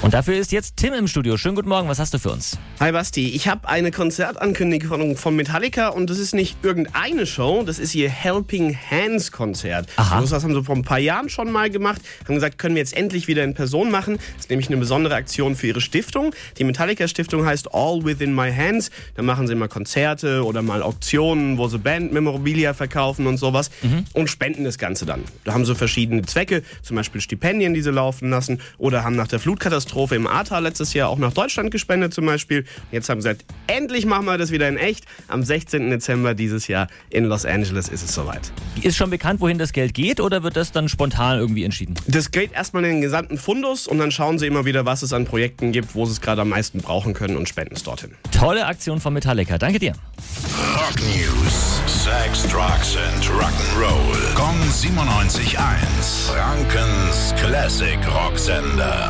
Und dafür ist jetzt Tim im Studio. Schönen guten Morgen, was hast du für uns? Hi Basti, ich habe eine Konzertankündigung von Metallica und das ist nicht irgendeine Show, das ist ihr Helping Hands Konzert. Aha. Das haben sie vor ein paar Jahren schon mal gemacht, haben gesagt, können wir jetzt endlich wieder in Person machen. Das ist nämlich eine besondere Aktion für ihre Stiftung. Die Metallica Stiftung heißt All Within My Hands. Da machen sie immer Konzerte oder mal Auktionen, wo sie Bandmemorabilia verkaufen und sowas und spenden das Ganze dann. Da haben sie verschiedene Zwecke, zum Beispiel Stipendien, die sie laufen lassen oder haben nach der Flutkatastrophe im Ahrtal letztes Jahr auch nach Deutschland gespendet zum Beispiel. Jetzt haben sie gesagt, endlich machen wir das wieder in echt. Am 16. Dezember dieses Jahr in Los Angeles ist es soweit. Ist schon bekannt, wohin das Geld geht oder wird das dann spontan irgendwie entschieden? Das geht erstmal in den gesamten Fundus und dann schauen sie immer wieder, was es an Projekten gibt, wo sie es gerade am meisten brauchen können und spenden es dorthin. Tolle Aktion von Metallica. Danke dir. Rock News. Sex, Drugs and Rock'n'Roll. Kong 97.1. Frankens Classic Rocksender.